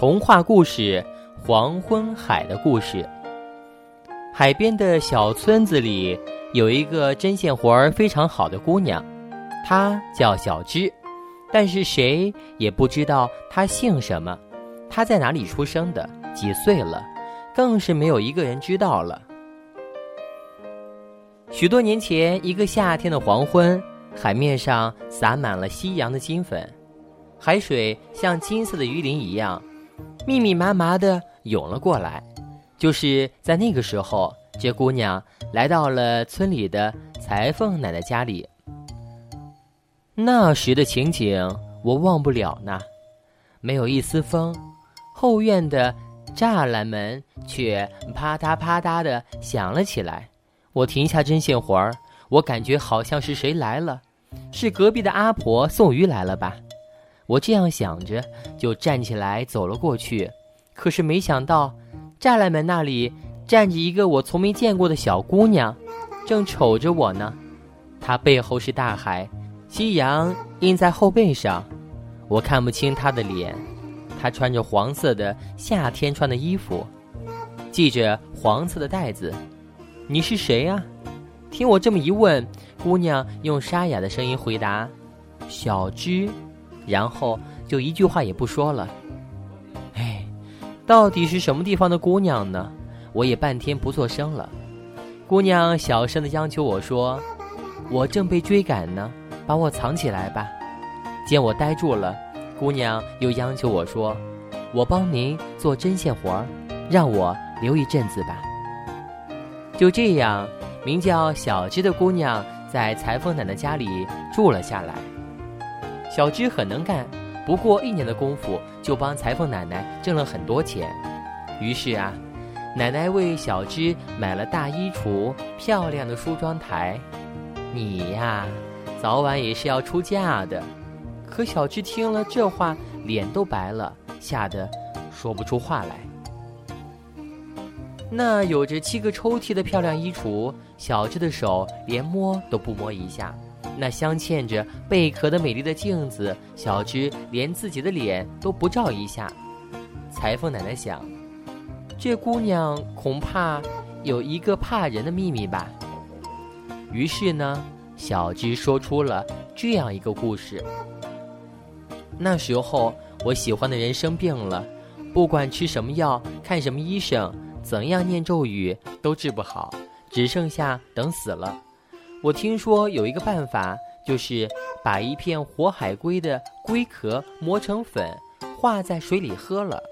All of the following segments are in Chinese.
童话故事《黄昏海的故事》。海边的小村子里有一个针线活儿非常好的姑娘，她叫小芝，但是谁也不知道她姓什么，她在哪里出生的，几岁了，更是没有一个人知道了。许多年前，一个夏天的黄昏，海面上洒满了夕阳的金粉。海水像金色的鱼鳞一样，密密麻麻的涌了过来。就是在那个时候，这姑娘来到了村里的裁缝奶奶家里。那时的情景我忘不了呢，没有一丝风，后院的栅栏门却啪嗒啪嗒的响了起来。我停下针线活儿，我感觉好像是谁来了，是隔壁的阿婆送鱼来了吧。我这样想着，就站起来走了过去。可是没想到，栅栏门那里站着一个我从没见过的小姑娘，正瞅着我呢。她背后是大海，夕阳映在后背上，我看不清她的脸。她穿着黄色的夏天穿的衣服，系着黄色的带子。你是谁呀？听我这么一问，姑娘用沙哑的声音回答：“小芝。”然后就一句话也不说了。哎，到底是什么地方的姑娘呢？我也半天不作声了。姑娘小声的央求我说：“我正被追赶呢，把我藏起来吧。”见我呆住了，姑娘又央求我说：“我帮您做针线活儿，让我留一阵子吧。”就这样，名叫小芝的姑娘在裁缝奶奶家里住了下来。小芝很能干，不过一年的功夫就帮裁缝奶奶挣了很多钱。于是啊，奶奶为小芝买了大衣橱、漂亮的梳妆台。你呀，早晚也是要出嫁的。可小芝听了这话，脸都白了，吓得说不出话来。那有着七个抽屉的漂亮衣橱，小芝的手连摸都不摸一下。那镶嵌着贝壳的美丽的镜子，小芝连自己的脸都不照一下。裁缝奶奶想，这姑娘恐怕有一个怕人的秘密吧。于是呢，小芝说出了这样一个故事。那时候，我喜欢的人生病了，不管吃什么药、看什么医生、怎样念咒语，都治不好，只剩下等死了。我听说有一个办法，就是把一片活海龟的龟壳磨成粉，化在水里喝了。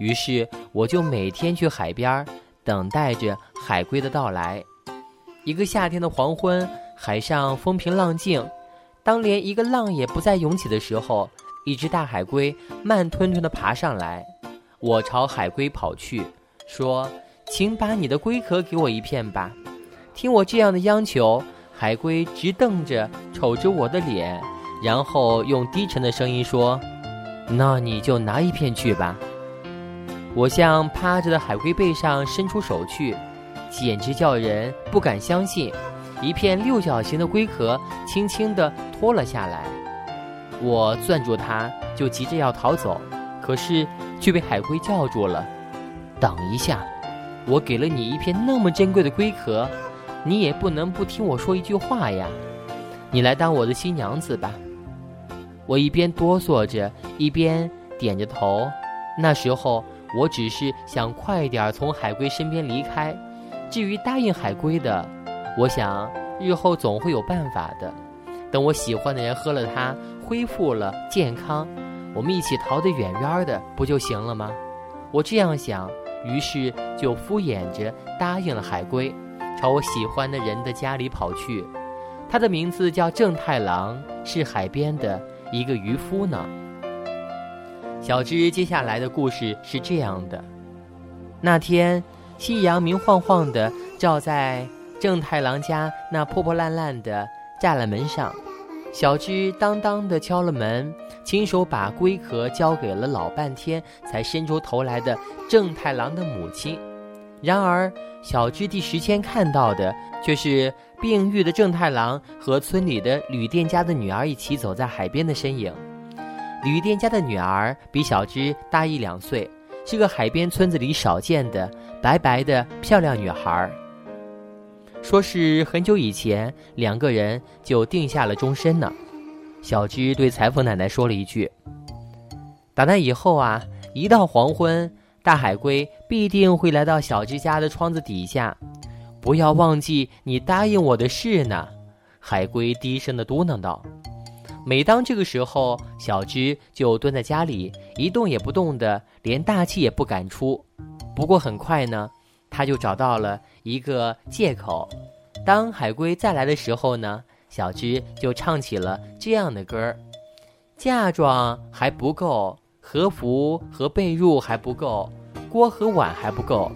于是我就每天去海边，等待着海龟的到来。一个夏天的黄昏，海上风平浪静，当连一个浪也不再涌起的时候，一只大海龟慢吞吞地爬上来。我朝海龟跑去，说：“请把你的龟壳给我一片吧。”听我这样的央求。海龟直瞪着瞅着我的脸，然后用低沉的声音说：“那你就拿一片去吧。”我向趴着的海龟背上伸出手去，简直叫人不敢相信。一片六角形的龟壳轻轻地脱了下来。我攥住它，就急着要逃走，可是却被海龟叫住了：“等一下，我给了你一片那么珍贵的龟壳。”你也不能不听我说一句话呀！你来当我的新娘子吧。我一边哆嗦着，一边点着头。那时候我只是想快点从海龟身边离开。至于答应海龟的，我想日后总会有办法的。等我喜欢的人喝了它，恢复了健康，我们一起逃得远远的，不就行了吗？我这样想，于是就敷衍着答应了海龟。朝我喜欢的人的家里跑去，他的名字叫正太郎，是海边的一个渔夫呢。小芝接下来的故事是这样的：那天，夕阳明晃晃的照在正太郎家那破破烂烂的栅栏门上，小芝当当的敲了门，亲手把龟壳交给了老半天才伸出头来的正太郎的母亲。然而，小芝第十天看到的却是病愈的正太郎和村里的旅店家的女儿一起走在海边的身影。旅店家的女儿比小芝大一两岁，是个海边村子里少见的白白的漂亮女孩。说是很久以前，两个人就定下了终身呢。小芝对裁缝奶奶说了一句：“打那以后啊，一到黄昏，大海龟必定会来到小芝家的窗子底下，不要忘记你答应我的事呢。”海龟低声的嘟囔道。每当这个时候，小芝就蹲在家里一动也不动的，连大气也不敢出。不过很快呢，他就找到了一个借口。当海龟再来的时候呢，小芝就唱起了这样的歌儿：嫁妆还不够，和服和被褥还不够，锅和碗还不够。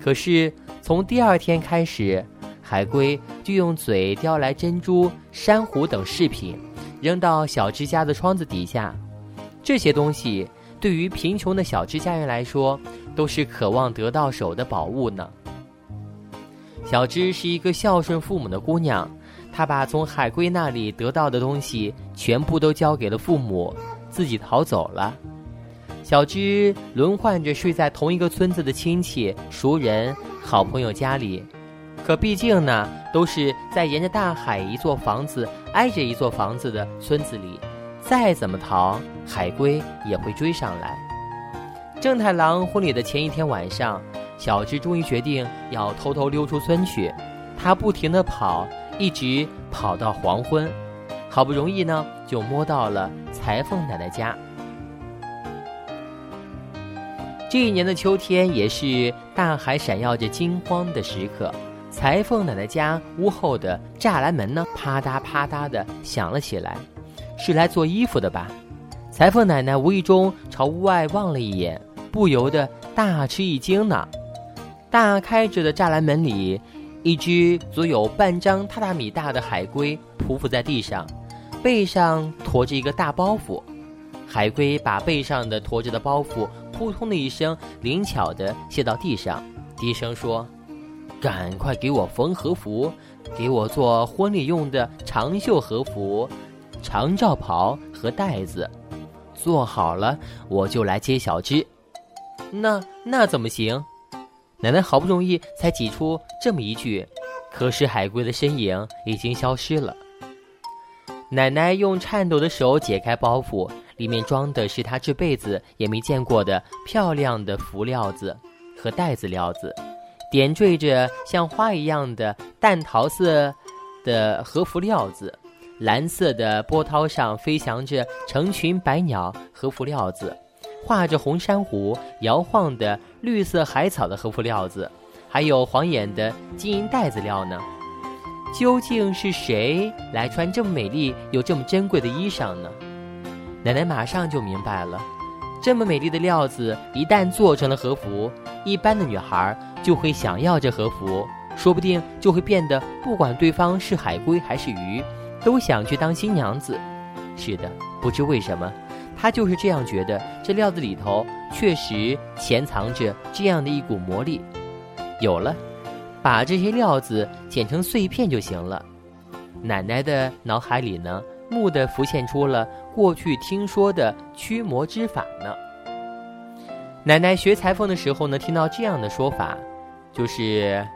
可是从第二天开始，海龟就用嘴叼来珍珠、珊瑚等饰品。扔到小芝家的窗子底下，这些东西对于贫穷的小芝家人来说，都是渴望得到手的宝物呢。小芝是一个孝顺父母的姑娘，她把从海龟那里得到的东西全部都交给了父母，自己逃走了。小芝轮换着睡在同一个村子的亲戚、熟人、好朋友家里。可毕竟呢，都是在沿着大海一座房子挨着一座房子的村子里，再怎么逃，海龟也会追上来。正太郎婚礼的前一天晚上，小芝终于决定要偷偷溜出村去。他不停地跑，一直跑到黄昏，好不容易呢，就摸到了裁缝奶奶家。这一年的秋天，也是大海闪耀着金光的时刻。裁缝奶奶家屋后的栅栏门呢，啪嗒啪嗒的响了起来，是来做衣服的吧？裁缝奶奶无意中朝屋外望了一眼，不由得大吃一惊呢。大开着的栅栏门里，一只足有半张榻榻米大的海龟匍匐在地上，背上驮着一个大包袱。海龟把背上的驮着的包袱扑通的一声灵巧地卸到地上，低声说。赶快给我缝和服，给我做婚礼用的长袖和服、长罩袍和带子。做好了，我就来接小芝。那那怎么行？奶奶好不容易才挤出这么一句，可是海龟的身影已经消失了。奶奶用颤抖的手解开包袱，里面装的是他这辈子也没见过的漂亮的服料子和袋子料子。点缀着像花一样的淡桃色的和服料子，蓝色的波涛上飞翔着成群百鸟和服料子，画着红珊瑚摇晃的绿色海草的和服料子，还有晃眼的金银袋子料呢。究竟是谁来穿这么美丽又这么珍贵的衣裳呢？奶奶马上就明白了，这么美丽的料子一旦做成了和服，一般的女孩。就会想要这和服，说不定就会变得不管对方是海龟还是鱼，都想去当新娘子。是的，不知为什么，她就是这样觉得。这料子里头确实潜藏着这样的一股魔力。有了，把这些料子剪成碎片就行了。奶奶的脑海里呢，蓦地浮现出了过去听说的驱魔之法呢。奶奶学裁缝的时候呢，听到这样的说法。就是，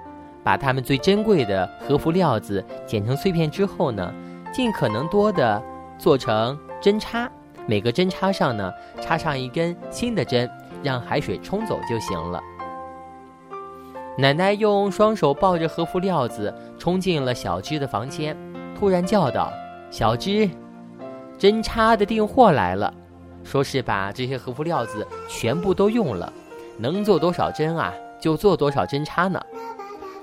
把他们最珍贵的和服料子剪成碎片之后呢，尽可能多的做成针插，每个针插上呢插上一根新的针，让海水冲走就行了。奶奶用双手抱着和服料子冲进了小芝的房间，突然叫道：“小芝，针插的订货来了，说是把这些和服料子全部都用了，能做多少针啊？”就做多少针插呢？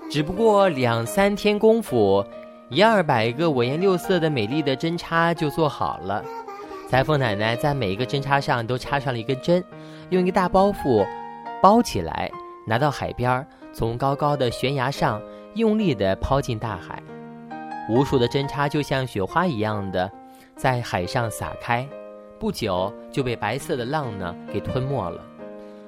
只不过两三天功夫，一二百个五颜六色的美丽的针插就做好了。裁缝奶奶在每一个针插上都插上了一根针，用一个大包袱包起来，拿到海边，从高高的悬崖上用力地抛进大海。无数的针插就像雪花一样的在海上撒开，不久就被白色的浪呢给吞没了。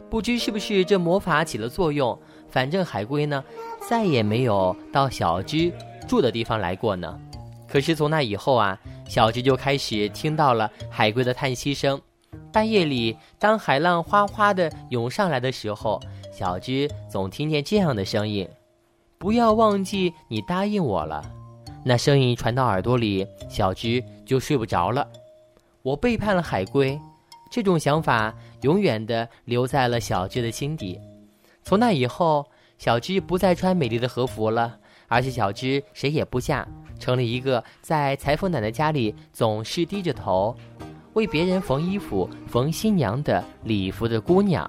不知是不是这魔法起了作用，反正海龟呢，再也没有到小芝住的地方来过呢。可是从那以后啊，小芝就开始听到了海龟的叹息声，半夜里，当海浪哗哗的涌上来的时候，小芝总听见这样的声音：“不要忘记你答应我了。”那声音传到耳朵里，小芝就睡不着了。我背叛了海龟，这种想法永远的留在了小芝的心底。从那以后，小芝不再穿美丽的和服了，而且小芝谁也不嫁，成了一个在裁缝奶奶家里总是低着头，为别人缝衣服、缝新娘的礼服的姑娘。